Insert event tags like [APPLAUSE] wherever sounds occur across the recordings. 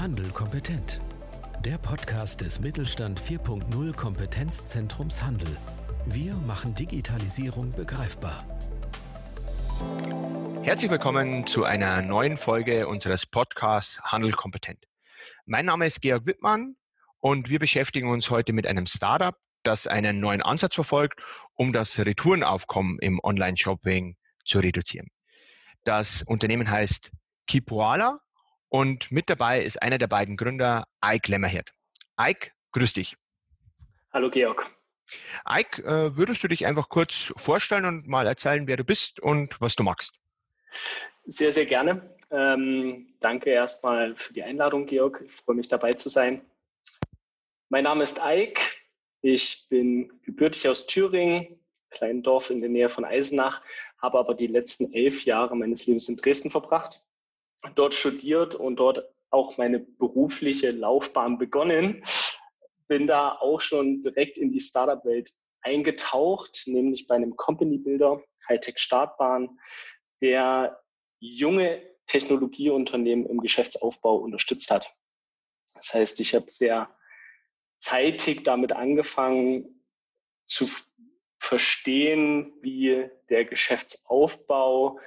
Handel kompetent. Der Podcast des Mittelstand 4.0 Kompetenzzentrums Handel. Wir machen Digitalisierung begreifbar. Herzlich willkommen zu einer neuen Folge unseres Podcasts Handel kompetent. Mein Name ist Georg Wittmann und wir beschäftigen uns heute mit einem Startup, das einen neuen Ansatz verfolgt, um das Retourenaufkommen im Online-Shopping zu reduzieren. Das Unternehmen heißt Kipoala und mit dabei ist einer der beiden Gründer, Ike Lemmerhirt. Ike, grüß dich. Hallo Georg. Ike, äh, würdest du dich einfach kurz vorstellen und mal erzählen, wer du bist und was du magst? Sehr, sehr gerne. Ähm, danke erstmal für die Einladung, Georg. Ich freue mich dabei zu sein. Mein Name ist Ike. Ich bin gebürtig aus Thüringen, kleinen Dorf in der Nähe von Eisenach, habe aber die letzten elf Jahre meines Lebens in Dresden verbracht dort studiert und dort auch meine berufliche Laufbahn begonnen. Bin da auch schon direkt in die Startup-Welt eingetaucht, nämlich bei einem Company Builder, Hightech Startbahn, der junge Technologieunternehmen im Geschäftsaufbau unterstützt hat. Das heißt, ich habe sehr zeitig damit angefangen zu verstehen, wie der Geschäftsaufbau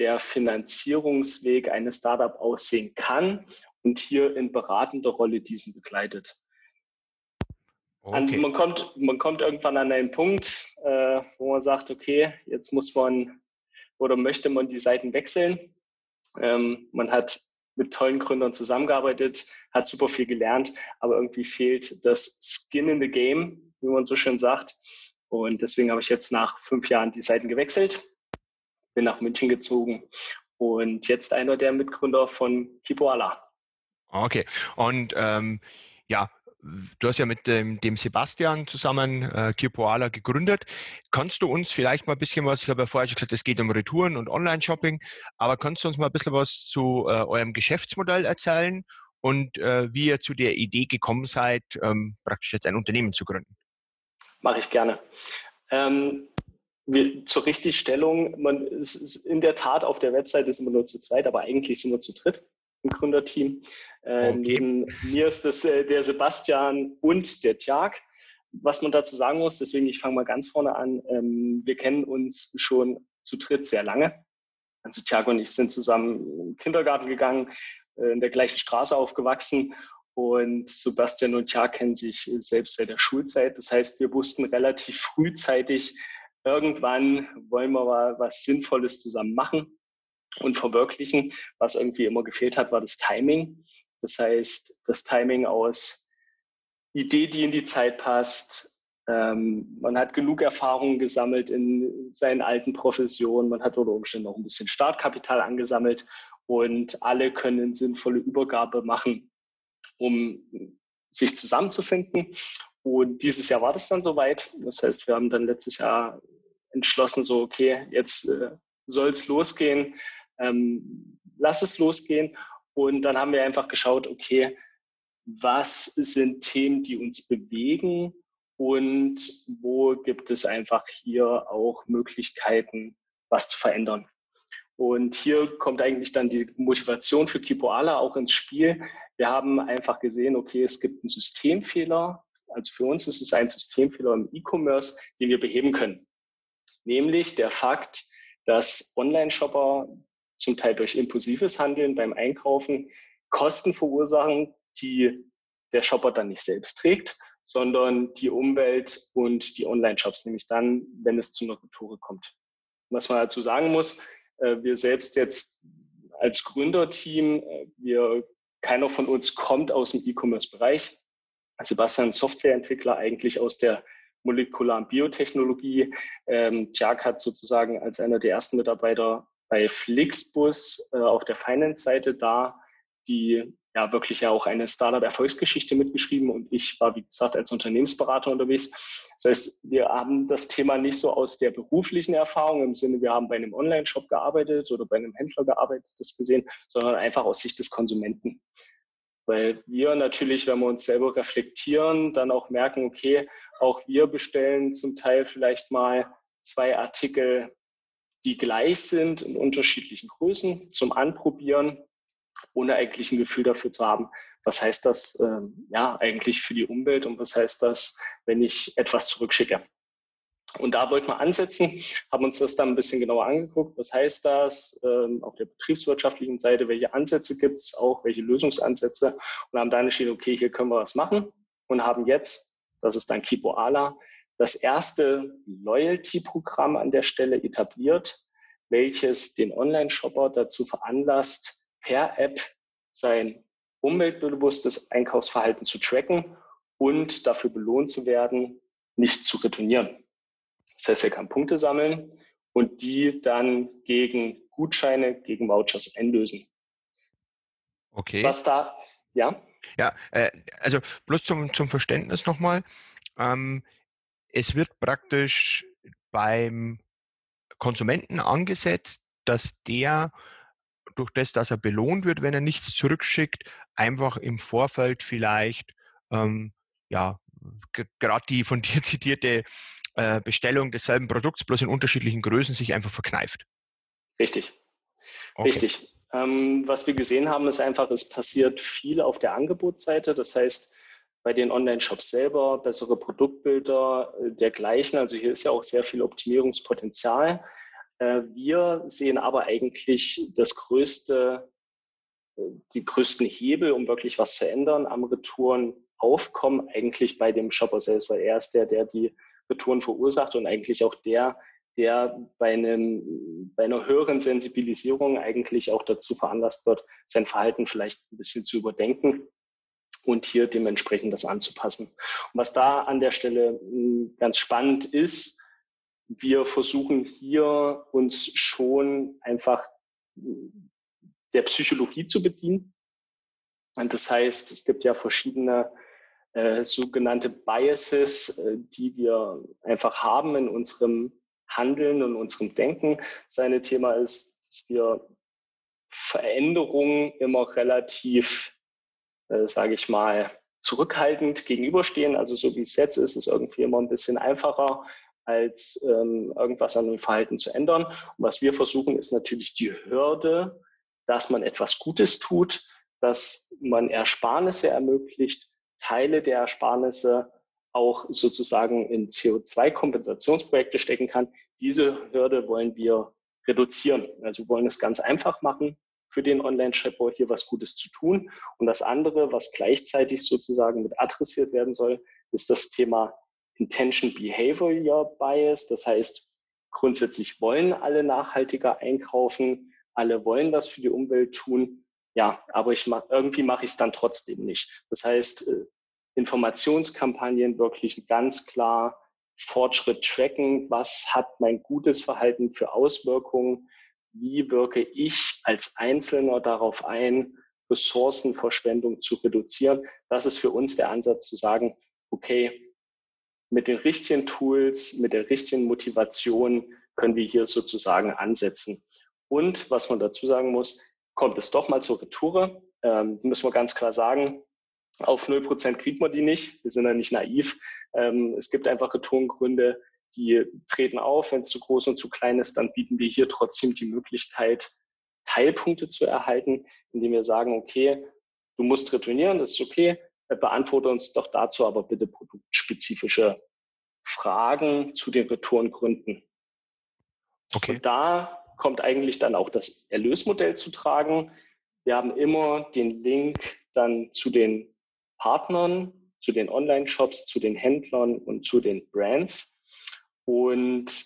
der Finanzierungsweg eines Startup aussehen kann und hier in beratender Rolle diesen begleitet. Okay. man, kommt, man kommt irgendwann an einen Punkt, äh, wo man sagt, okay, jetzt muss man oder möchte man die Seiten wechseln. Ähm, man hat mit tollen Gründern zusammengearbeitet, hat super viel gelernt, aber irgendwie fehlt das Skin in the Game, wie man so schön sagt. Und deswegen habe ich jetzt nach fünf Jahren die Seiten gewechselt bin nach München gezogen und jetzt einer der Mitgründer von Kipoala. Okay. Und ähm, ja, du hast ja mit dem, dem Sebastian zusammen äh, Kipoala gegründet. Kannst du uns vielleicht mal ein bisschen was, ich habe ja vorher schon gesagt, es geht um Retouren und Online-Shopping, aber kannst du uns mal ein bisschen was zu äh, eurem Geschäftsmodell erzählen und äh, wie ihr zu der Idee gekommen seid, ähm, praktisch jetzt ein Unternehmen zu gründen? Mache ich gerne. Ähm, wir, zur Richtigstellung, man ist in der Tat auf der Webseite sind wir nur zu zweit, aber eigentlich sind wir zu dritt im Gründerteam. Äh, okay. Neben mir ist das äh, der Sebastian und der Tjag. Was man dazu sagen muss, deswegen ich fange mal ganz vorne an. Ähm, wir kennen uns schon zu dritt sehr lange. Also Tjag und ich sind zusammen im Kindergarten gegangen, äh, in der gleichen Straße aufgewachsen und Sebastian und Tjag kennen sich selbst seit der Schulzeit. Das heißt, wir wussten relativ frühzeitig, irgendwann wollen wir mal was Sinnvolles zusammen machen und verwirklichen. Was irgendwie immer gefehlt hat, war das Timing. Das heißt, das Timing aus Idee, die in die Zeit passt. Ähm, man hat genug Erfahrungen gesammelt in seinen alten Professionen. Man hat unter Umständen auch ein bisschen Startkapital angesammelt und alle können sinnvolle Übergabe machen, um sich zusammenzufinden. Und dieses Jahr war das dann soweit. Das heißt, wir haben dann letztes Jahr entschlossen, so, okay, jetzt äh, soll es losgehen, ähm, lass es losgehen. Und dann haben wir einfach geschaut, okay, was sind Themen, die uns bewegen und wo gibt es einfach hier auch Möglichkeiten, was zu verändern. Und hier kommt eigentlich dann die Motivation für Kipoala auch ins Spiel. Wir haben einfach gesehen, okay, es gibt einen Systemfehler also für uns ist es ein Systemfehler im E-Commerce, den wir beheben können. Nämlich der Fakt, dass Online-Shopper zum Teil durch impulsives Handeln beim Einkaufen Kosten verursachen, die der Shopper dann nicht selbst trägt, sondern die Umwelt und die Online-Shops, nämlich dann, wenn es zu einer Retoure kommt. Was man dazu sagen muss, äh, wir selbst jetzt als Gründerteam, äh, wir, keiner von uns kommt aus dem E-Commerce-Bereich. Sebastian Softwareentwickler eigentlich aus der molekularen Biotechnologie. Ähm, hat sozusagen als einer der ersten Mitarbeiter bei Flixbus äh, auf der Finance-Seite da, die ja wirklich ja auch eine Startup-Erfolgsgeschichte mitgeschrieben und ich war, wie gesagt, als Unternehmensberater unterwegs. Das heißt, wir haben das Thema nicht so aus der beruflichen Erfahrung im Sinne, wir haben bei einem Online-Shop gearbeitet oder bei einem Händler gearbeitet, das gesehen, sondern einfach aus Sicht des Konsumenten. Weil wir natürlich, wenn wir uns selber reflektieren, dann auch merken, okay, auch wir bestellen zum Teil vielleicht mal zwei Artikel, die gleich sind in unterschiedlichen Größen zum Anprobieren. ohne eigentlich ein Gefühl dafür zu haben, was heißt das ähm, ja eigentlich für die Umwelt und was heißt das, wenn ich etwas zurückschicke. Und da wollten wir ansetzen, haben uns das dann ein bisschen genauer angeguckt. Was heißt das ähm, auf der betriebswirtschaftlichen Seite? Welche Ansätze gibt es auch? Welche Lösungsansätze? Und haben dann entschieden, okay, hier können wir was machen und haben jetzt, das ist dann Kipo Ala, das erste Loyalty-Programm an der Stelle etabliert, welches den Online-Shopper dazu veranlasst, per App sein umweltbewusstes Einkaufsverhalten zu tracken und dafür belohnt zu werden, nicht zu retournieren. Das heißt, er kann Punkte sammeln und die dann gegen Gutscheine, gegen Vouchers einlösen. Okay. Was da, ja? Ja, äh, also bloß zum, zum Verständnis nochmal. Ähm, es wird praktisch beim Konsumenten angesetzt, dass der durch das, dass er belohnt wird, wenn er nichts zurückschickt, einfach im Vorfeld vielleicht ähm, ja gerade die von [LAUGHS] dir zitierte äh, Bestellung desselben Produkts, bloß in unterschiedlichen Größen, sich einfach verkneift. Richtig. Okay. Richtig. Ähm, was wir gesehen haben, ist einfach, es passiert viel auf der Angebotsseite. Das heißt, bei den Online-Shops selber, bessere Produktbilder äh, dergleichen. Also hier ist ja auch sehr viel Optimierungspotenzial. Äh, wir sehen aber eigentlich das größte, äh, die größten Hebel, um wirklich was zu ändern am Retourenaufkommen, eigentlich bei dem Shopper selbst, weil er ist der, der die Retouren verursacht und eigentlich auch der, der bei, einem, bei einer höheren Sensibilisierung eigentlich auch dazu veranlasst wird, sein Verhalten vielleicht ein bisschen zu überdenken und hier dementsprechend das anzupassen. Und was da an der Stelle hm, ganz spannend ist, wir versuchen hier uns schon einfach hm, der Psychologie zu bedienen. Und das heißt, es gibt ja verschiedene äh, sogenannte Biases, äh, die wir einfach haben in unserem Handeln und unserem Denken. Seine Thema ist, dass wir Veränderungen immer relativ äh, sage ich mal, zurückhaltend gegenüberstehen. Also so wie es jetzt ist, ist irgendwie immer ein bisschen einfacher, als ähm, irgendwas an dem Verhalten zu ändern. Und was wir versuchen, ist natürlich die Hürde, dass man etwas Gutes tut, dass man Ersparnisse ermöglicht, Teile der Ersparnisse auch sozusagen in CO2-Kompensationsprojekte stecken kann. Diese Hürde wollen wir reduzieren. Also wollen es ganz einfach machen für den Online-Shopper hier was Gutes zu tun. Und das andere, was gleichzeitig sozusagen mit adressiert werden soll, ist das Thema Intention Behavior Bias. Das heißt, grundsätzlich wollen alle nachhaltiger einkaufen, alle wollen was für die Umwelt tun. Ja, aber ich mach, irgendwie mache ich es dann trotzdem nicht. Das heißt, äh, Informationskampagnen wirklich ganz klar Fortschritt tracken. Was hat mein gutes Verhalten für Auswirkungen? wie wirke ich als Einzelner darauf ein, Ressourcenverschwendung zu reduzieren. Das ist für uns der Ansatz zu sagen, okay, mit den richtigen Tools, mit der richtigen Motivation können wir hier sozusagen ansetzen. Und was man dazu sagen muss, kommt es doch mal zur Retoure, ähm, müssen wir ganz klar sagen, auf 0% kriegt man die nicht. Wir sind ja nicht naiv. Ähm, es gibt einfach Retourengründe, die treten auf. Wenn es zu groß und zu klein ist, dann bieten wir hier trotzdem die Möglichkeit, Teilpunkte zu erhalten, indem wir sagen, okay, du musst retournieren, das ist okay, beantworte uns doch dazu aber bitte produktspezifische Fragen zu den Retourengründen. Okay. Und da kommt eigentlich dann auch das Erlösmodell zu tragen. Wir haben immer den Link dann zu den Partnern, zu den Online-Shops, zu den Händlern und zu den Brands. Und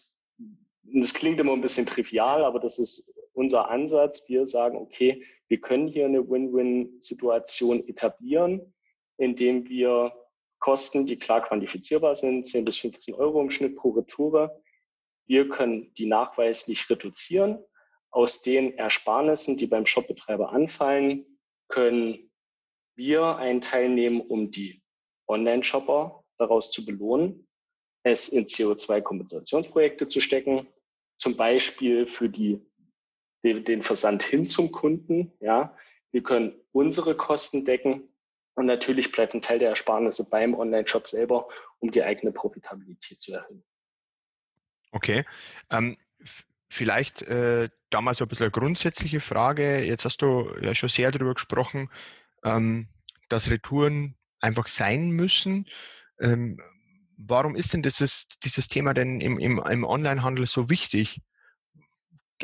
das klingt immer ein bisschen trivial, aber das ist unser Ansatz. Wir sagen, okay, wir können hier eine Win-Win-Situation etablieren, indem wir Kosten, die klar quantifizierbar sind, 10 bis 15 Euro im Schnitt pro Retour, wir können die nachweislich reduzieren. Aus den Ersparnissen, die beim Shopbetreiber anfallen, können wir einen Teil nehmen, um die Online-Shopper daraus zu belohnen es in CO2-Kompensationsprojekte zu stecken, zum Beispiel für die, den Versand hin zum Kunden. Ja, wir können unsere Kosten decken und natürlich bleibt ein Teil der Ersparnisse beim Online-Shop selber, um die eigene Profitabilität zu erhöhen. Okay. Ähm, vielleicht äh, damals so ein bisschen eine grundsätzliche Frage. Jetzt hast du ja schon sehr darüber gesprochen, ähm, dass Retouren einfach sein müssen. Ähm, warum ist denn dieses, dieses Thema denn im, im, im Onlinehandel so wichtig?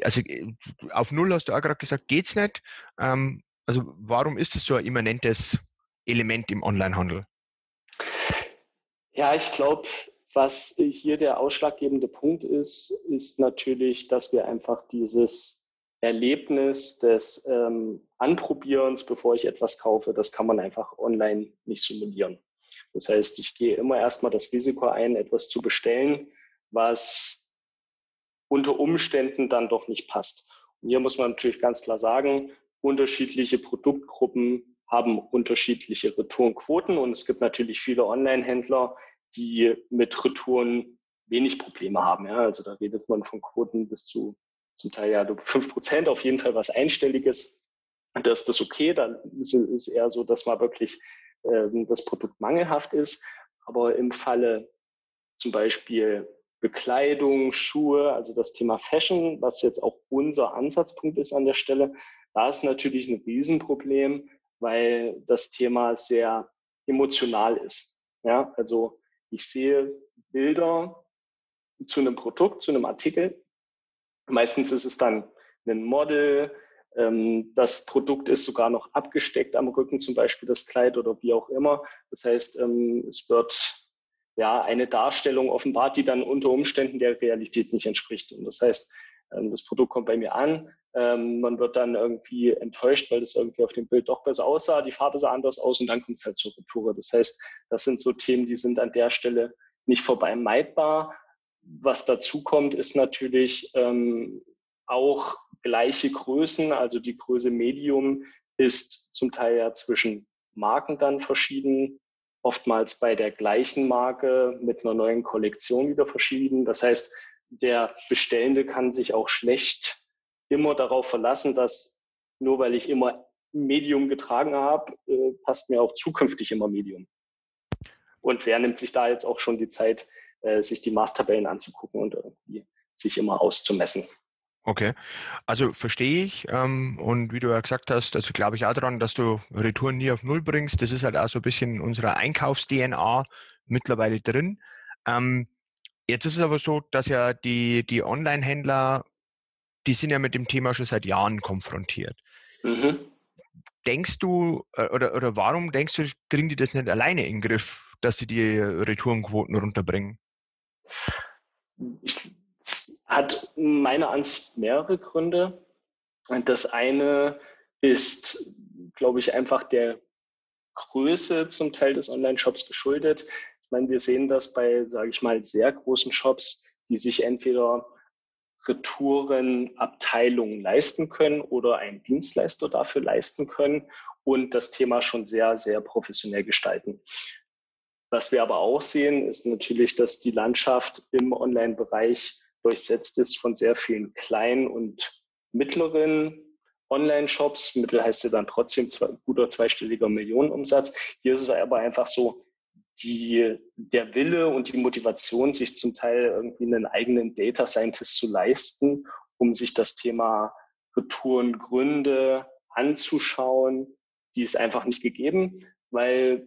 Also äh, auf Null hast du auch gerade gesagt, geht's nicht. Ähm, also warum ist es so ein immanentes Element im Onlinehandel? Ja, ich glaube, was hier der ausschlaggebende Punkt ist, ist natürlich, dass wir einfach dieses Erlebnis des ähm, Anprobierens, bevor ich etwas kaufe, das kann man einfach online nicht simulieren. Das heißt, ich gehe immer erstmal das Risiko ein, etwas zu bestellen, was unter Umständen dann doch nicht passt. Und hier muss man natürlich ganz klar sagen, unterschiedliche Produktgruppen haben unterschiedliche Retourenquoten und es gibt natürlich viele Online-Händler, die mit Retouren wenig Probleme haben. Ja. Also da redet man von Quoten bis zu zum Teil ja fünf Prozent, auf jeden Fall was Einstelliges. Und da ist das okay. Dann ist es eher so, dass mal wirklich ähm, das Produkt mangelhaft ist. Aber im Falle zum Beispiel Bekleidung, Schuhe, also das Thema Fashion, was jetzt auch unser Ansatzpunkt ist an der Stelle, da ist natürlich ein Riesenproblem, weil das Thema sehr emotional ist. Ja, also ich sehe Bilder zu einem Produkt, zu einem Artikel. Meistens ist es dann ein Model, ähm, das Produkt ist sogar noch abgesteckt am Rücken, zum Beispiel das Kleid oder wie auch immer. Das heißt, ähm, es wird ja eine Darstellung offenbart, die dann unter Umständen der Realität nicht entspricht. Und das heißt, ähm, das Produkt kommt bei mir an, man wird dann irgendwie enttäuscht, weil das irgendwie auf dem Bild doch besser aussah, die Farbe sah anders aus und dann kommt es halt zur Retour. Das heißt, das sind so Themen, die sind an der Stelle nicht vorbei meidbar. Was dazu kommt, ist natürlich ähm, auch gleiche Größen, also die Größe Medium ist zum Teil ja zwischen Marken dann verschieden, oftmals bei der gleichen Marke mit einer neuen Kollektion wieder verschieden. Das heißt, der Bestellende kann sich auch schlecht immer darauf verlassen, dass nur weil ich immer Medium getragen habe, äh, passt mir auch zukünftig immer Medium. Und wer nimmt sich da jetzt auch schon die Zeit, äh, sich die Maßtabellen anzugucken und irgendwie sich immer auszumessen? Okay, also verstehe ich. Ähm, und wie du ja gesagt hast, also glaube ich auch daran, dass du Retouren nie auf Null bringst. Das ist halt auch so ein bisschen in unserer Einkaufs-DNA mittlerweile drin. Ähm, jetzt ist es aber so, dass ja die, die Online-Händler, die sind ja mit dem Thema schon seit Jahren konfrontiert. Mhm. Denkst du, äh, oder, oder warum denkst du, kriegen die das nicht alleine in den Griff, dass sie die Retourenquoten runterbringen? Hat meiner Ansicht mehrere Gründe. Das eine ist, glaube ich, einfach der Größe zum Teil des Online-Shops geschuldet. Ich meine, wir sehen das bei, sage ich mal, sehr großen Shops, die sich entweder Retourenabteilungen leisten können oder einen Dienstleister dafür leisten können und das Thema schon sehr, sehr professionell gestalten. Was wir aber auch sehen, ist natürlich, dass die Landschaft im Online-Bereich durchsetzt ist von sehr vielen kleinen und mittleren Online-Shops. Mittel heißt ja dann trotzdem zwei, guter zweistelliger Millionenumsatz. Hier ist es aber einfach so, die, der Wille und die Motivation, sich zum Teil irgendwie einen eigenen Data Scientist zu leisten, um sich das Thema Retourengründe anzuschauen, die ist einfach nicht gegeben, weil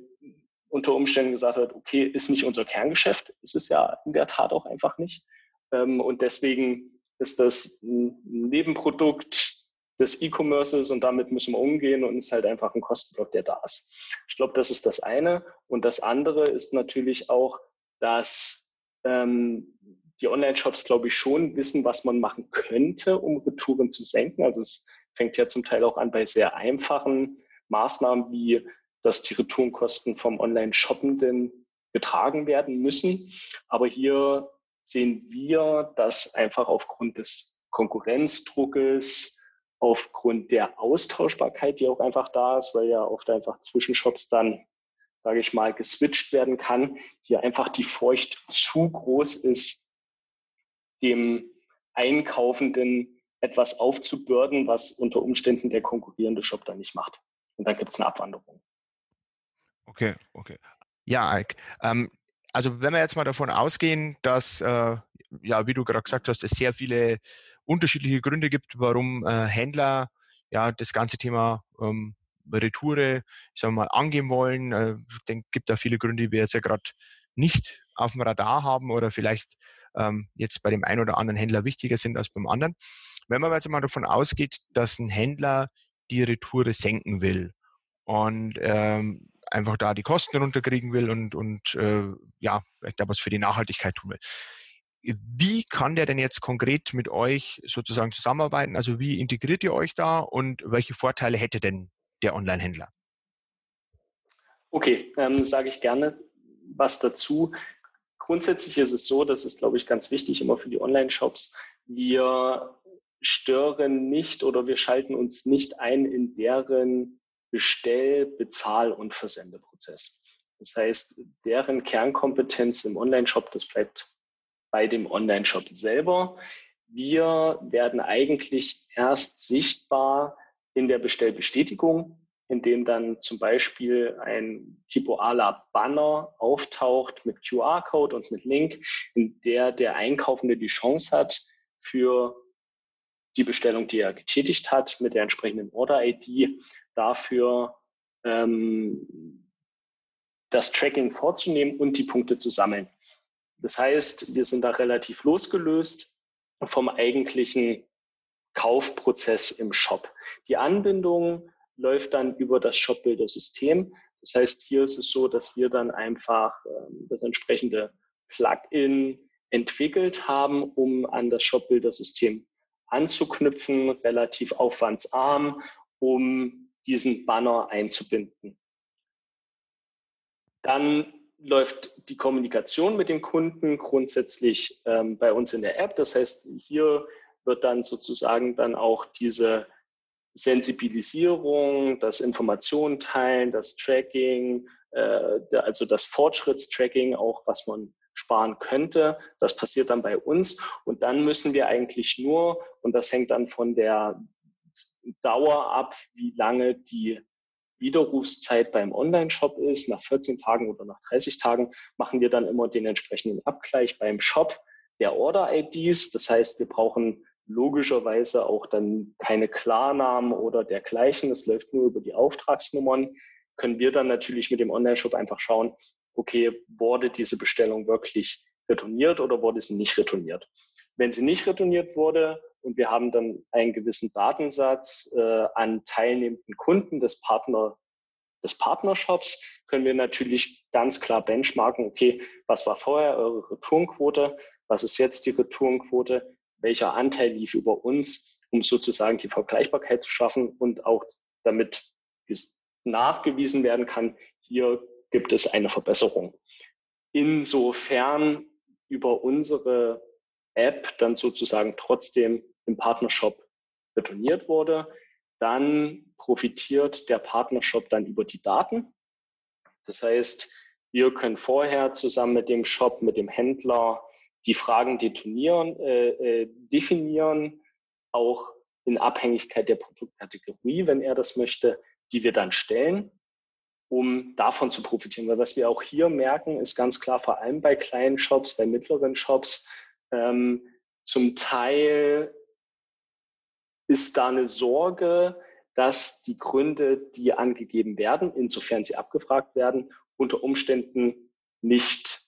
unter Umständen gesagt wird, okay, ist nicht unser Kerngeschäft, ist es ja in der Tat auch einfach nicht. Ähm, und deswegen ist das ein Nebenprodukt des E-Commerces und damit müssen wir umgehen und ist halt einfach ein Kostenblock, der da ist. Ich glaube, das ist das eine. Und das andere ist natürlich auch, dass ähm, die Online-Shops, glaube ich, schon wissen, was man machen könnte, um Retouren zu senken. Also es fängt ja zum Teil auch an bei sehr einfachen Maßnahmen, wie dass die Retourenkosten vom Online-Shoppenden getragen werden müssen. Aber hier sehen wir, dass einfach aufgrund des Konkurrenzdruckes, aufgrund der Austauschbarkeit, die auch einfach da ist, weil ja oft einfach Zwischenshops dann, sage ich mal, geswitcht werden kann, hier einfach die Furcht zu groß ist, dem Einkaufenden etwas aufzubürden, was unter Umständen der konkurrierende Shop dann nicht macht. Und dann gibt es eine Abwanderung. Okay, okay. Ja, Ike. Ähm, also wenn wir jetzt mal davon ausgehen, dass, äh, ja, wie du gerade gesagt hast, es sehr viele unterschiedliche Gründe gibt, warum äh, Händler ja das ganze Thema ähm, Retoure, sagen wir mal, angehen wollen. Äh, ich denke, gibt da viele Gründe, die wir jetzt ja gerade nicht auf dem Radar haben oder vielleicht ähm, jetzt bei dem einen oder anderen Händler wichtiger sind als beim anderen. Wenn man jetzt mal davon ausgeht, dass ein Händler die Retoure senken will und ähm, einfach da die Kosten runterkriegen will und, und äh, ja, vielleicht da was für die Nachhaltigkeit tun will. Wie kann der denn jetzt konkret mit euch sozusagen zusammenarbeiten? Also wie integriert ihr euch da und welche Vorteile hätte denn der Online-Händler? Okay, ähm, sage ich gerne was dazu. Grundsätzlich ist es so, das ist, glaube ich, ganz wichtig immer für die Online-Shops. Wir stören nicht oder wir schalten uns nicht ein in deren Bestell-, Bezahl- und Versendeprozess. Das heißt, deren Kernkompetenz im Online-Shop, das bleibt bei dem Online-Shop selber. Wir werden eigentlich erst sichtbar in der Bestellbestätigung, in dem dann zum Beispiel ein typoaler Banner auftaucht mit QR-Code und mit Link, in der der Einkaufende die Chance hat, für die Bestellung, die er getätigt hat, mit der entsprechenden Order-ID dafür ähm, das Tracking vorzunehmen und die Punkte zu sammeln. Das heißt, wir sind da relativ losgelöst vom eigentlichen Kaufprozess im Shop. Die Anbindung läuft dann über das Shopbuilder-System. Das heißt, hier ist es so, dass wir dann einfach ähm, das entsprechende Plugin entwickelt haben, um an das Shopbuilder-System anzuknüpfen, relativ aufwandsarm, um diesen Banner einzubinden. Dann läuft die Kommunikation mit dem Kunden grundsätzlich ähm, bei uns in der App. Das heißt, hier wird dann sozusagen dann auch diese Sensibilisierung, das Informationen teilen, das Tracking, äh, also das Fortschrittstracking, auch was man sparen könnte. Das passiert dann bei uns. Und dann müssen wir eigentlich nur, und das hängt dann von der Dauer ab, wie lange die Widerrufszeit beim Online-Shop ist. Nach 14 Tagen oder nach 30 Tagen machen wir dann immer den entsprechenden Abgleich beim Shop der Order-IDs. Das heißt, wir brauchen logischerweise auch dann keine Klarnamen oder dergleichen. Das läuft nur über die Auftragsnummern. Können wir dann natürlich mit dem Online-Shop einfach schauen, okay, wurde diese Bestellung wirklich retourniert oder wurde sie nicht retourniert? Wenn sie nicht retourniert wurde und wir haben dann einen gewissen Datensatz äh, an teilnehmenden Kunden des Partner des Partnershops, können wir natürlich ganz klar benchmarken, okay, was war vorher eure Returnquote, was ist jetzt die Returnquote, welcher Anteil lief über uns, um sozusagen die Vergleichbarkeit zu schaffen und auch damit nachgewiesen werden kann, hier gibt es eine Verbesserung. Insofern über unsere App dann sozusagen trotzdem im Partnershop retourniert wurde, dann profitiert der Partnershop dann über die Daten. Das heißt, wir können vorher zusammen mit dem Shop, mit dem Händler die Fragen detonieren, äh, äh, definieren, auch in Abhängigkeit der Produktkategorie, wenn er das möchte, die wir dann stellen um davon zu profitieren. Weil was wir auch hier merken, ist ganz klar, vor allem bei kleinen Shops, bei mittleren Shops, ähm, zum Teil ist da eine Sorge, dass die Gründe, die angegeben werden, insofern sie abgefragt werden, unter Umständen nicht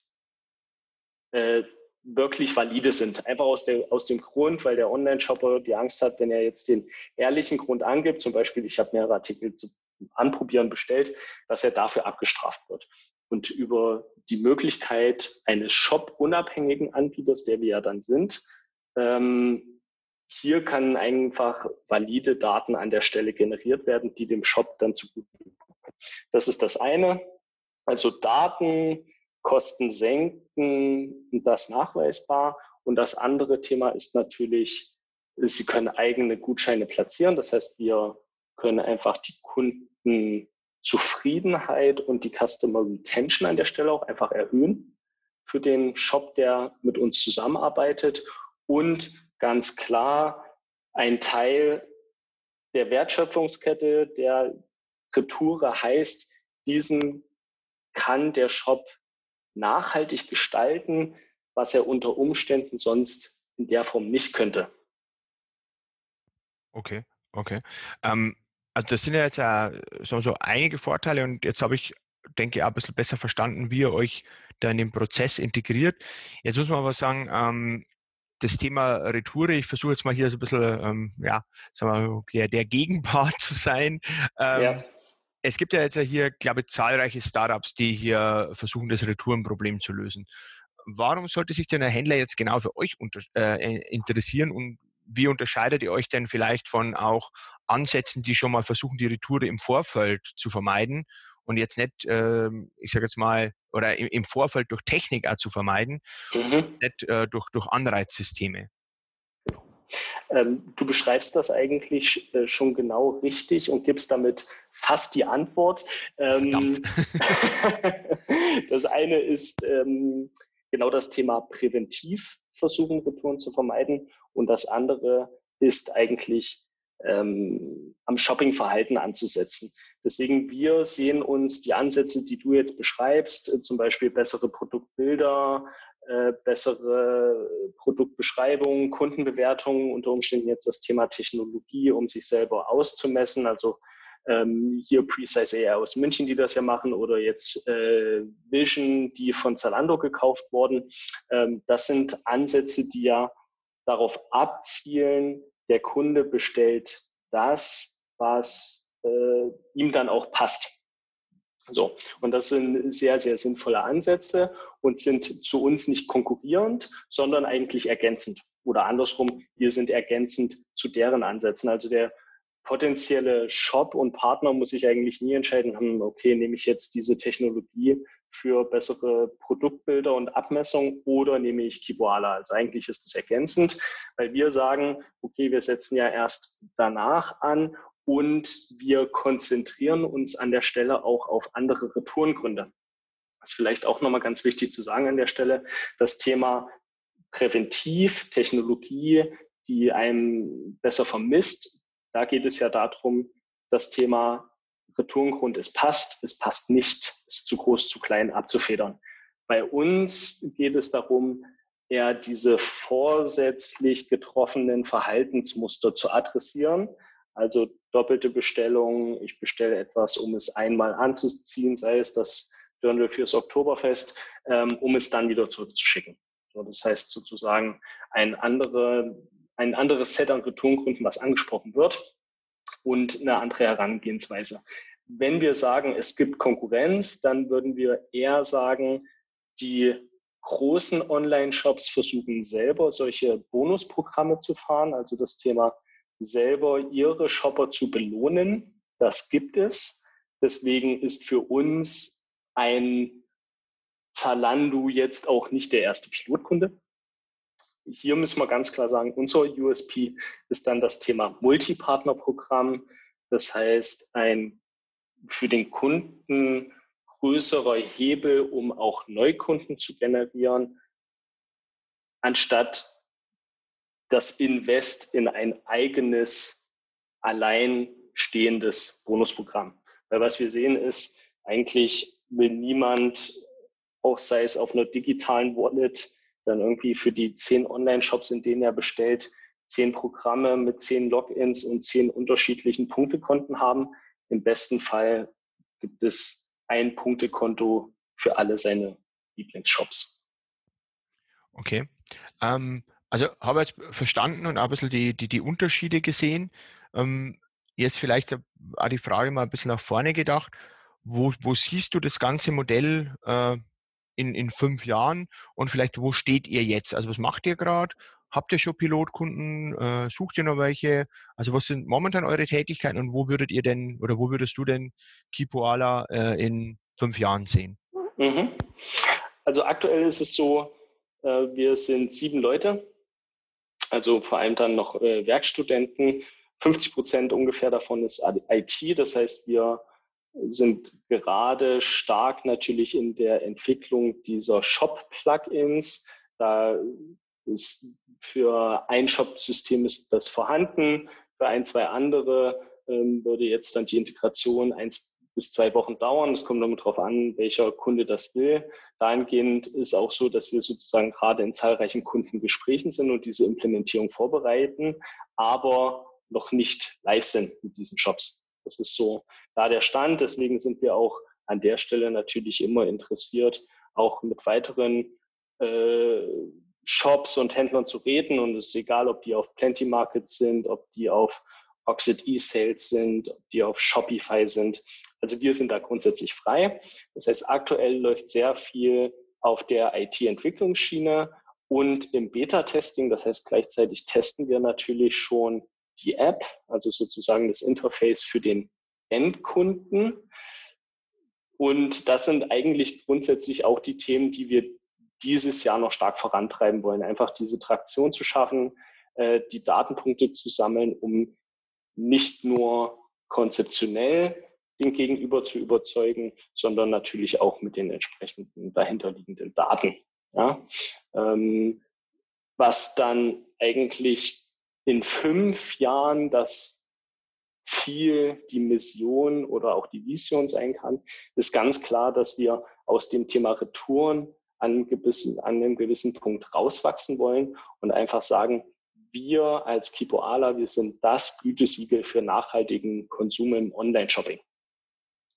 äh, wirklich valide sind. Einfach aus, der, aus dem Grund, weil der Online-Shopper die Angst hat, wenn er jetzt den ehrlichen Grund angibt, zum Beispiel, ich habe mehrere Artikel zu Anprobieren bestellt, dass er dafür abgestraft wird. Und über die Möglichkeit eines Shop-unabhängigen Anbieters, der wir ja dann sind, ähm, hier kann einfach valide Daten an der Stelle generiert werden, die dem Shop dann zugute kommen. Das ist das eine. Also Daten, Kosten senken das nachweisbar. Und das andere Thema ist natürlich, Sie können eigene Gutscheine platzieren. Das heißt, wir können einfach die Kundenzufriedenheit und die Customer Retention an der Stelle auch einfach erhöhen für den Shop, der mit uns zusammenarbeitet und ganz klar ein Teil der Wertschöpfungskette der Retoure heißt, diesen kann der Shop nachhaltig gestalten, was er unter Umständen sonst in der Form nicht könnte. Okay, okay. Ähm, also das sind ja jetzt äh, so, so einige Vorteile und jetzt habe ich, denke ich, auch ein bisschen besser verstanden, wie ihr euch da in den Prozess integriert. Jetzt muss man aber sagen, ähm, das Thema Retoure, ich versuche jetzt mal hier so ein bisschen, ähm, ja, sagen wir, der, der Gegenpart [LAUGHS] zu sein. Ähm, ja. Es gibt ja jetzt hier, glaube ich, zahlreiche Startups, die hier versuchen, das Retourenproblem zu lösen. Warum sollte sich denn ein Händler jetzt genau für euch unter, äh, interessieren und wie unterscheidet ihr euch denn vielleicht von auch Ansätzen, die schon mal versuchen, die Retoure im Vorfeld zu vermeiden und jetzt nicht, äh, ich sage jetzt mal, oder im, im, Vorfeld durch Technik auch zu vermeiden, mhm. nicht äh, durch, durch Anreizsysteme? Ähm, du beschreibst das eigentlich äh, schon genau richtig und gibst damit fast die Antwort. Ähm, [LAUGHS] [LAUGHS] das eine ist ähm, genau das Thema präventiv versuchen, Retouren zu vermeiden. Und das andere ist eigentlich ähm, am Shoppingverhalten anzusetzen. Deswegen, wir sehen uns die Ansätze, die du jetzt beschreibst, äh, zum Beispiel bessere Produktbilder, äh, bessere Produktbeschreibungen, Kundenbewertungen, unter Umständen jetzt das Thema Technologie, um sich selber auszumessen. Also ähm, hier Precise AI aus München, die das ja machen, oder jetzt äh, Vision, die von Zalando gekauft wurden. Ähm, das sind Ansätze, die ja darauf abzielen, der Kunde bestellt das, was äh, ihm dann auch passt. So, und das sind sehr, sehr sinnvolle Ansätze und sind zu uns nicht konkurrierend, sondern eigentlich ergänzend. Oder andersrum, wir sind ergänzend zu deren Ansätzen. Also der potenzielle Shop und Partner muss sich eigentlich nie entscheiden, hm, okay, nehme ich jetzt diese Technologie für bessere Produktbilder und Abmessung oder nehme ich Kiboala? Also eigentlich ist es ergänzend, weil wir sagen, okay, wir setzen ja erst danach an und wir konzentrieren uns an der Stelle auch auf andere Retourengründe. Das ist vielleicht auch nochmal ganz wichtig zu sagen an der Stelle. Das Thema Präventiv, Technologie, die einem besser vermisst, da geht es ja darum, das Thema Retourengrund, es passt, es passt nicht, ist zu groß, zu klein abzufedern. Bei uns geht es darum, eher diese vorsätzlich getroffenen Verhaltensmuster zu adressieren. Also doppelte Bestellung, ich bestelle etwas, um es einmal anzuziehen, sei es das Dirndl fürs Oktoberfest, ähm, um es dann wieder zurückzuschicken. Das heißt sozusagen ein andere, ein anderes Set an Returngründen, was angesprochen wird und eine andere Herangehensweise. Wenn wir sagen, es gibt Konkurrenz, dann würden wir eher sagen, die großen Online-Shops versuchen selber solche Bonusprogramme zu fahren, also das Thema selber ihre Shopper zu belohnen. Das gibt es. Deswegen ist für uns ein Zalando jetzt auch nicht der erste Pilotkunde hier müssen wir ganz klar sagen, unser USP ist dann das Thema Multipartnerprogramm. Das heißt, ein für den Kunden größerer Hebel, um auch Neukunden zu generieren, anstatt das Invest in ein eigenes, alleinstehendes Bonusprogramm. Weil was wir sehen ist, eigentlich will niemand, auch sei es auf einer digitalen Wallet, dann irgendwie für die zehn Online-Shops, in denen er bestellt, zehn Programme mit zehn Logins und zehn unterschiedlichen Punktekonten haben. Im besten Fall gibt es ein Punktekonto für alle seine Lieblingsshops. Okay. Ähm, also habe ich verstanden und auch ein bisschen die, die, die Unterschiede gesehen. Ähm, jetzt vielleicht auch die Frage mal ein bisschen nach vorne gedacht. Wo, wo siehst du das ganze Modell äh, in, in fünf Jahren und vielleicht, wo steht ihr jetzt? Also was macht ihr gerade? Habt ihr schon Pilotkunden? Äh, sucht ihr noch welche? Also was sind momentan eure Tätigkeiten und wo würdet ihr denn oder wo würdest du denn Kipoala äh, in fünf Jahren sehen? Mhm. Also aktuell ist es so, äh, wir sind sieben Leute, also vor allem dann noch äh, Werkstudenten. 50 Prozent ungefähr davon ist IT, das heißt, wir sind gerade stark natürlich in der Entwicklung dieser Shop-Plugins. Da ist für ein Shop-System ist das vorhanden, für ein, zwei andere ähm, würde jetzt dann die Integration eins bis zwei Wochen dauern. Es kommt damit darauf an, welcher Kunde das will. Dahingehend ist auch so, dass wir sozusagen gerade in zahlreichen Kundengesprächen sind und diese Implementierung vorbereiten. Aber noch nicht live sind mit diesen Shops. Das ist so da der Stand. Deswegen sind wir auch an der Stelle natürlich immer interessiert, auch mit weiteren äh, Shops und Händlern zu reden. Und es ist egal, ob die auf Plenty Market sind, ob die auf Oxid E-Sales sind, ob die auf Shopify sind. Also wir sind da grundsätzlich frei. Das heißt, aktuell läuft sehr viel auf der IT-Entwicklungsschiene und im Beta-Testing. Das heißt, gleichzeitig testen wir natürlich schon die App, also sozusagen das Interface für den Endkunden. Und das sind eigentlich grundsätzlich auch die Themen, die wir dieses Jahr noch stark vorantreiben wollen. Einfach diese Traktion zu schaffen, äh, die Datenpunkte zu sammeln, um nicht nur konzeptionell den Gegenüber zu überzeugen, sondern natürlich auch mit den entsprechenden dahinterliegenden Daten. Ja? Ähm, was dann eigentlich in fünf Jahren das Ziel, die Mission oder auch die Vision sein kann, ist ganz klar, dass wir aus dem Thema Retouren an einem gewissen, an einem gewissen Punkt rauswachsen wollen und einfach sagen, wir als Kipoala, wir sind das Gütesiegel für nachhaltigen Konsum im Online-Shopping.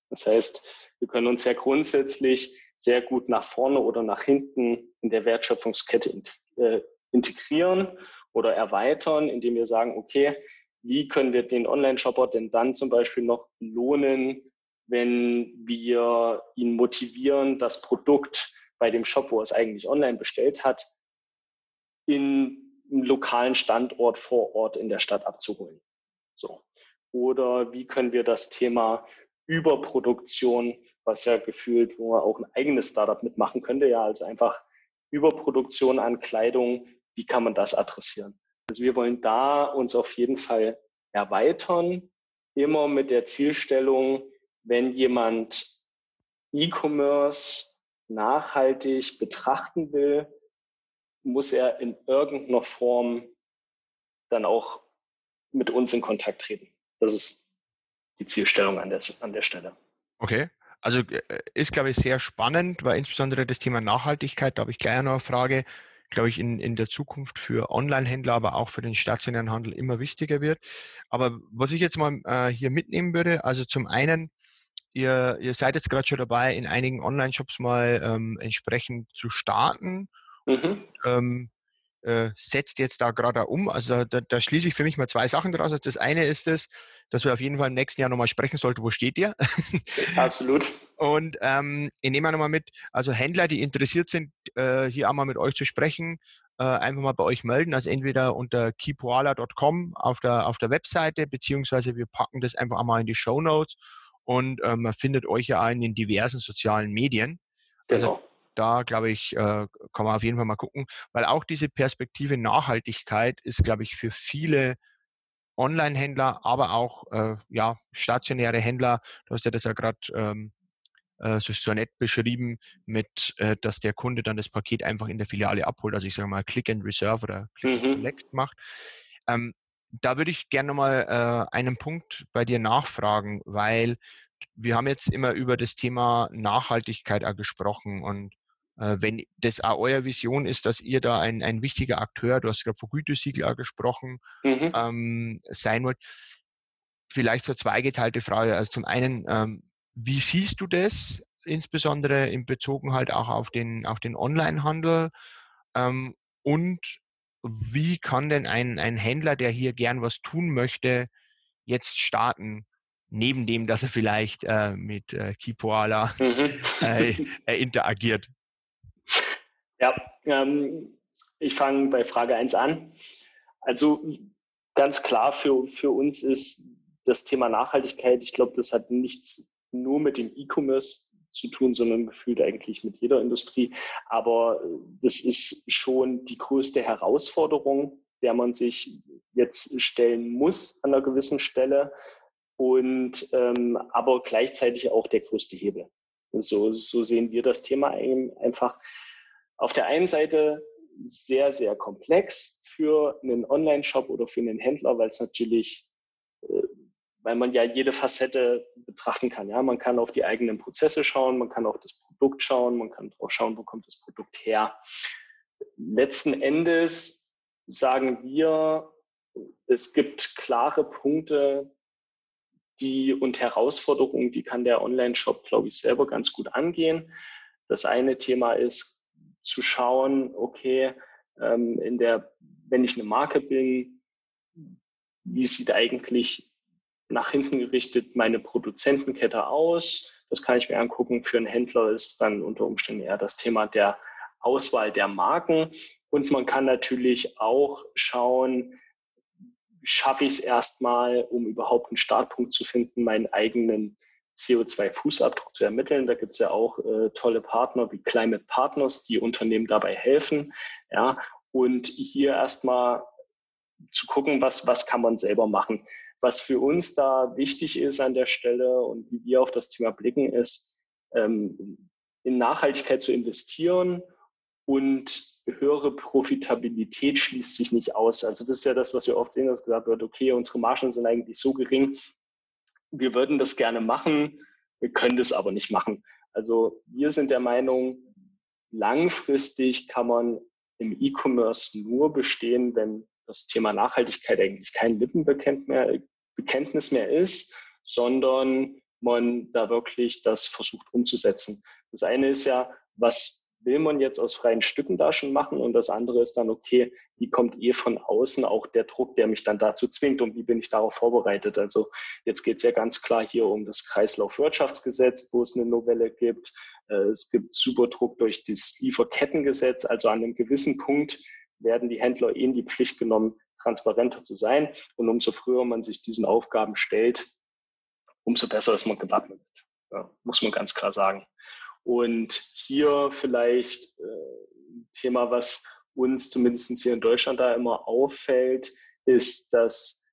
Das heißt, wir können uns ja grundsätzlich sehr gut nach vorne oder nach hinten in der Wertschöpfungskette äh, integrieren oder erweitern, indem wir sagen, okay, wie können wir den Online-Shopper denn dann zum Beispiel noch lohnen, wenn wir ihn motivieren, das Produkt bei dem Shop, wo er es eigentlich online bestellt hat, in einem lokalen Standort vor Ort in der Stadt abzuholen. So. Oder wie können wir das Thema Überproduktion, was ja gefühlt, wo man auch ein eigenes Startup mitmachen könnte, ja, also einfach Überproduktion an Kleidung, wie kann man das adressieren? Also wir wollen da uns auf jeden Fall erweitern, immer mit der Zielstellung, wenn jemand E-Commerce nachhaltig betrachten will, muss er in irgendeiner Form dann auch mit uns in Kontakt treten. Das ist die Zielstellung an der, an der Stelle. Okay. Also äh, ist, glaube ich, sehr spannend, weil insbesondere das Thema Nachhaltigkeit, da habe ich gleich noch eine Frage, glaube ich, in, in der Zukunft für Online-Händler, aber auch für den stationären Handel immer wichtiger wird. Aber was ich jetzt mal äh, hier mitnehmen würde, also zum einen, ihr, ihr seid jetzt gerade schon dabei, in einigen Online-Shops mal ähm, entsprechend zu starten. Mhm. Ähm, äh, setzt jetzt da gerade um. Also da, da, schließe ich für mich mal zwei Sachen daraus. Also das eine ist es, dass wir auf jeden Fall im nächsten Jahr nochmal sprechen sollten, wo steht ihr? Absolut. Und ähm, ich nehme nochmal mit, also Händler, die interessiert sind, äh, hier auch mal mit euch zu sprechen, äh, einfach mal bei euch melden. Also entweder unter keepoala.com auf der, auf der Webseite, beziehungsweise wir packen das einfach einmal in die Show Notes und äh, man findet euch ja auch in den diversen sozialen Medien. Also genau. Also da, glaube ich, äh, kann man auf jeden Fall mal gucken, weil auch diese Perspektive Nachhaltigkeit ist, glaube ich, für viele Online-Händler, aber auch äh, ja, stationäre Händler, du hast ja das ja gerade ähm, äh, so, so nett beschrieben, mit, äh, dass der Kunde dann das Paket einfach in der Filiale abholt, also ich sage mal Click and Reserve oder Click mhm. and Collect macht. Ähm, da würde ich gerne nochmal äh, einen Punkt bei dir nachfragen, weil wir haben jetzt immer über das Thema Nachhaltigkeit gesprochen und äh, wenn das auch eure Vision ist, dass ihr da ein, ein wichtiger Akteur, du hast gerade von Gütesiegel gesprochen, mhm. ähm, sein wollt. Vielleicht so zweigeteilte Frage. Also zum einen, ähm, wie siehst du das, insbesondere in Bezug halt auch auf den, auf den Onlinehandel? Ähm, und wie kann denn ein, ein Händler, der hier gern was tun möchte, jetzt starten? Neben dem, dass er vielleicht äh, mit äh, Kipoala mhm. [LAUGHS] äh, interagiert. Ja, ähm, ich fange bei Frage 1 an. Also ganz klar für, für uns ist das Thema Nachhaltigkeit, ich glaube, das hat nichts nur mit dem E-Commerce zu tun, sondern gefühlt eigentlich mit jeder Industrie. Aber das ist schon die größte Herausforderung, der man sich jetzt stellen muss an einer gewissen Stelle und ähm, aber gleichzeitig auch der größte Hebel. So, so sehen wir das Thema einfach auf der einen Seite sehr, sehr komplex für einen Online-Shop oder für einen Händler, weil es natürlich, äh, weil man ja jede Facette betrachten kann. Ja, man kann auf die eigenen Prozesse schauen, man kann auf das Produkt schauen, man kann drauf schauen, wo kommt das Produkt her. Letzten Endes sagen wir, es gibt klare Punkte, die und Herausforderungen, die kann der Online-Shop, glaube ich, selber ganz gut angehen. Das eine Thema ist zu schauen, okay, ähm, in der, wenn ich eine Marke bin, wie sieht eigentlich nach hinten gerichtet meine Produzentenkette aus? Das kann ich mir angucken. Für einen Händler ist dann unter Umständen eher das Thema der Auswahl der Marken. Und man kann natürlich auch schauen, schaffe ich es erstmal, um überhaupt einen Startpunkt zu finden, meinen eigenen CO2-Fußabdruck zu ermitteln. Da gibt es ja auch äh, tolle Partner wie Climate Partners, die Unternehmen dabei helfen. Ja, und hier erstmal zu gucken, was, was kann man selber machen. Was für uns da wichtig ist an der Stelle und wie wir auf das Thema blicken, ist, ähm, in Nachhaltigkeit zu investieren und höhere Profitabilität schließt sich nicht aus. Also das ist ja das, was wir oft sehen, dass gesagt wird, okay, unsere Margen sind eigentlich so gering, wir würden das gerne machen, wir können das aber nicht machen. Also wir sind der Meinung, langfristig kann man im E-Commerce nur bestehen, wenn das Thema Nachhaltigkeit eigentlich kein Lippenbekenntnis mehr ist, sondern man da wirklich das versucht umzusetzen. Das eine ist ja, was will man jetzt aus freien Stücken da schon machen und das andere ist dann, okay, wie kommt eh von außen auch der Druck, der mich dann dazu zwingt und wie bin ich darauf vorbereitet? Also jetzt geht es ja ganz klar hier um das Kreislaufwirtschaftsgesetz, wo es eine Novelle gibt. Äh, es gibt super Druck durch das Lieferkettengesetz. Also an einem gewissen Punkt werden die Händler eh in die Pflicht genommen, transparenter zu sein. Und umso früher man sich diesen Aufgaben stellt, umso besser ist man gewappnet. Ja, muss man ganz klar sagen. Und hier vielleicht äh, ein Thema, was uns zumindest hier in Deutschland da immer auffällt, ist, dass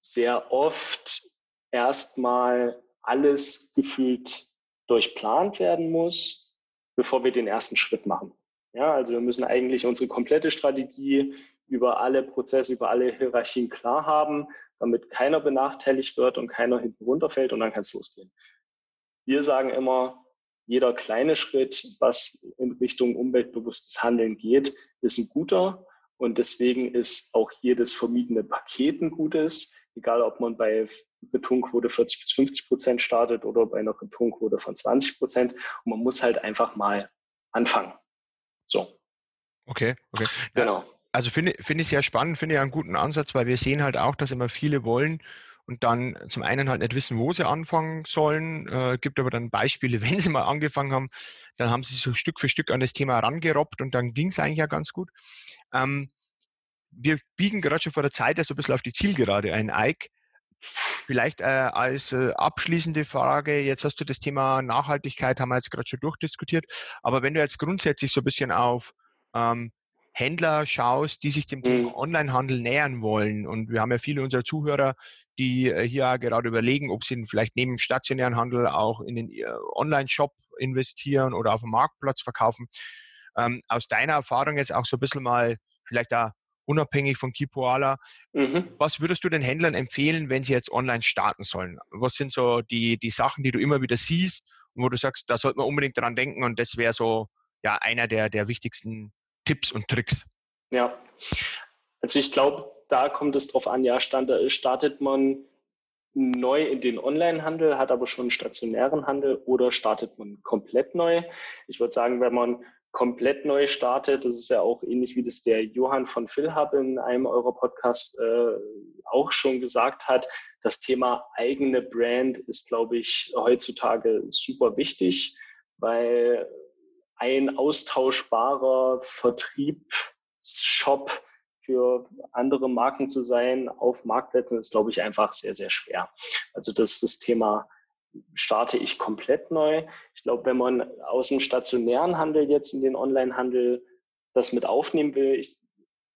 sehr oft erstmal alles gefühlt durchplant werden muss, bevor wir den ersten Schritt machen. Ja, also wir müssen eigentlich unsere komplette Strategie über alle Prozesse, über alle Hierarchien klar haben, damit keiner benachteiligt wird und keiner hinten runterfällt und dann kann es losgehen. Wir sagen immer, jeder kleine Schritt, was in Richtung umweltbewusstes Handeln geht, ist ein guter. Und deswegen ist auch jedes vermiedene Paket ein gutes, egal ob man bei Returnquote 40 bis 50 Prozent startet oder bei einer Returnquote von 20 Prozent. Und man muss halt einfach mal anfangen. So. Okay, okay. Genau. Also finde find ich sehr spannend, finde ich einen guten Ansatz, weil wir sehen halt auch, dass immer viele wollen, und dann zum einen halt nicht wissen, wo sie anfangen sollen. Äh, gibt aber dann Beispiele, [LAUGHS] wenn sie mal angefangen haben, dann haben sie so Stück für Stück an das Thema herangerobbt und dann ging es eigentlich ja ganz gut. Ähm, wir biegen gerade schon vor der Zeit ja so ein bisschen auf die Zielgerade ein, Ike. Vielleicht äh, als äh, abschließende Frage, jetzt hast du das Thema Nachhaltigkeit, haben wir jetzt gerade schon durchdiskutiert, aber wenn du jetzt grundsätzlich so ein bisschen auf ähm, Händler schaust, die sich dem Thema mhm. Onlinehandel nähern wollen. Und wir haben ja viele unserer Zuhörer, die äh, hier gerade überlegen, ob sie vielleicht neben stationären Handel auch in den äh, Online-Shop investieren oder auf dem Marktplatz verkaufen. Ähm, aus deiner Erfahrung jetzt auch so ein bisschen mal, vielleicht da unabhängig von Kipoala, mhm. was würdest du den Händlern empfehlen, wenn sie jetzt online starten sollen? Was sind so die, die Sachen, die du immer wieder siehst und wo du sagst, da sollte man unbedingt dran denken und das wäre so ja einer der, der wichtigsten Tipps und Tricks? Ja, also ich glaube, da kommt es drauf an, ja, startet man neu in den Online-Handel, hat aber schon einen stationären Handel oder startet man komplett neu? Ich würde sagen, wenn man komplett neu startet, das ist ja auch ähnlich wie das der Johann von Philhub in einem eurer Podcasts äh, auch schon gesagt hat, das Thema eigene Brand ist, glaube ich, heutzutage super wichtig, weil ein austauschbarer Vertriebsshop für andere Marken zu sein auf Marktplätzen ist, glaube ich, einfach sehr, sehr schwer. Also das, das Thema starte ich komplett neu. Ich glaube, wenn man aus dem stationären Handel jetzt in den Online-Handel das mit aufnehmen will, ich,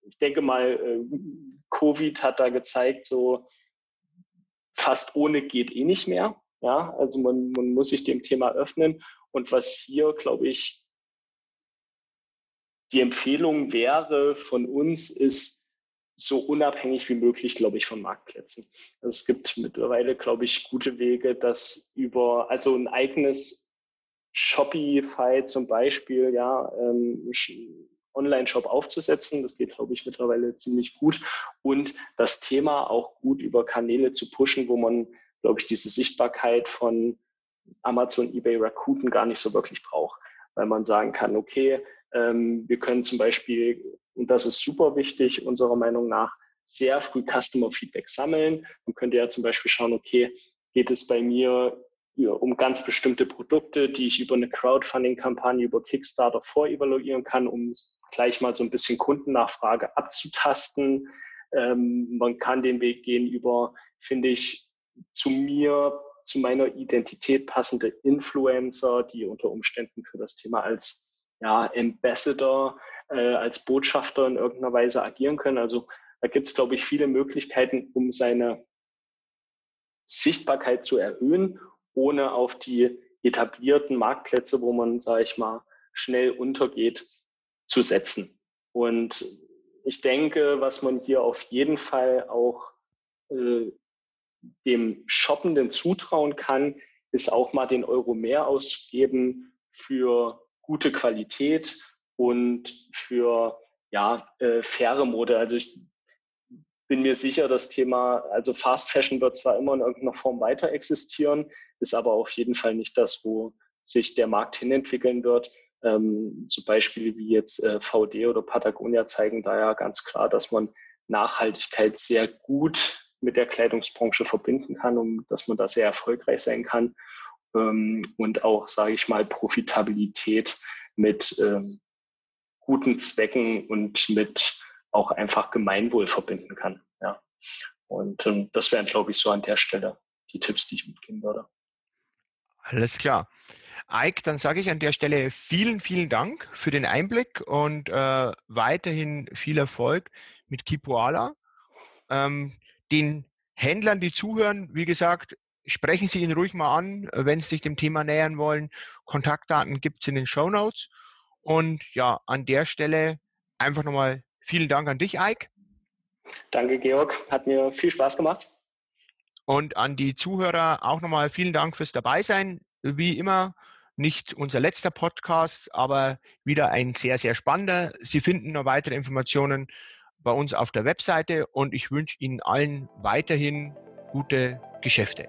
ich denke mal, äh, Covid hat da gezeigt, so fast ohne geht eh nicht mehr. Ja, also man, man muss sich dem Thema öffnen. Und was hier, glaube ich, die Empfehlung wäre von uns, ist so unabhängig wie möglich, glaube ich, von Marktplätzen. Also es gibt mittlerweile, glaube ich, gute Wege, das über, also ein eigenes Shopify zum Beispiel, ja, ähm, Online-Shop aufzusetzen. Das geht, glaube ich, mittlerweile ziemlich gut. Und das Thema auch gut über Kanäle zu pushen, wo man, glaube ich, diese Sichtbarkeit von Amazon, eBay, Rakuten gar nicht so wirklich braucht. Weil man sagen kann, okay, wir können zum Beispiel, und das ist super wichtig unserer Meinung nach, sehr früh Customer Feedback sammeln. Man könnte ja zum Beispiel schauen, okay, geht es bei mir um ganz bestimmte Produkte, die ich über eine Crowdfunding-Kampagne, über Kickstarter vorevaluieren kann, um gleich mal so ein bisschen Kundennachfrage abzutasten. Ähm, man kann den Weg gehen über, finde ich, zu mir, zu meiner Identität passende Influencer, die unter Umständen für das Thema als ja, Ambassador, äh, als Botschafter in irgendeiner Weise agieren können. Also da gibt es, glaube ich, viele Möglichkeiten, um seine Sichtbarkeit zu erhöhen, ohne auf die etablierten Marktplätze, wo man, sage ich mal, schnell untergeht, zu setzen. Und ich denke, was man hier auf jeden Fall auch äh, dem Shoppenden zutrauen kann, ist auch mal den Euro mehr auszugeben für gute Qualität und für ja, äh, faire Mode. Also ich bin mir sicher, das Thema, also Fast Fashion wird zwar immer in irgendeiner Form weiter existieren, ist aber auf jeden Fall nicht das, wo sich der Markt hinentwickeln wird. Ähm, zum Beispiel wie jetzt äh, VD oder Patagonia zeigen da ja ganz klar, dass man Nachhaltigkeit sehr gut mit der Kleidungsbranche verbinden kann und dass man da sehr erfolgreich sein kann ähm, und auch, sage ich mal, Profitabilität mit ähm, guten Zwecken und mit auch einfach Gemeinwohl verbinden kann. Ja. Und ähm, das wären, glaube ich, so an der Stelle die Tipps, die ich mitgeben würde. Alles klar. Ike, dann sage ich an der Stelle vielen, vielen Dank für den Einblick und äh, weiterhin viel Erfolg mit Kipuala. Ähm, den Händlern, die zuhören, wie gesagt, sprechen Sie ihn ruhig mal an, wenn Sie sich dem Thema nähern wollen. Kontaktdaten gibt es in den Show Notes. Und ja, an der Stelle einfach nochmal Vielen Dank an dich, Eik. Danke, Georg. Hat mir viel Spaß gemacht. Und an die Zuhörer auch nochmal vielen Dank fürs Dabeisein. Wie immer, nicht unser letzter Podcast, aber wieder ein sehr, sehr spannender. Sie finden noch weitere Informationen bei uns auf der Webseite und ich wünsche Ihnen allen weiterhin gute Geschäfte.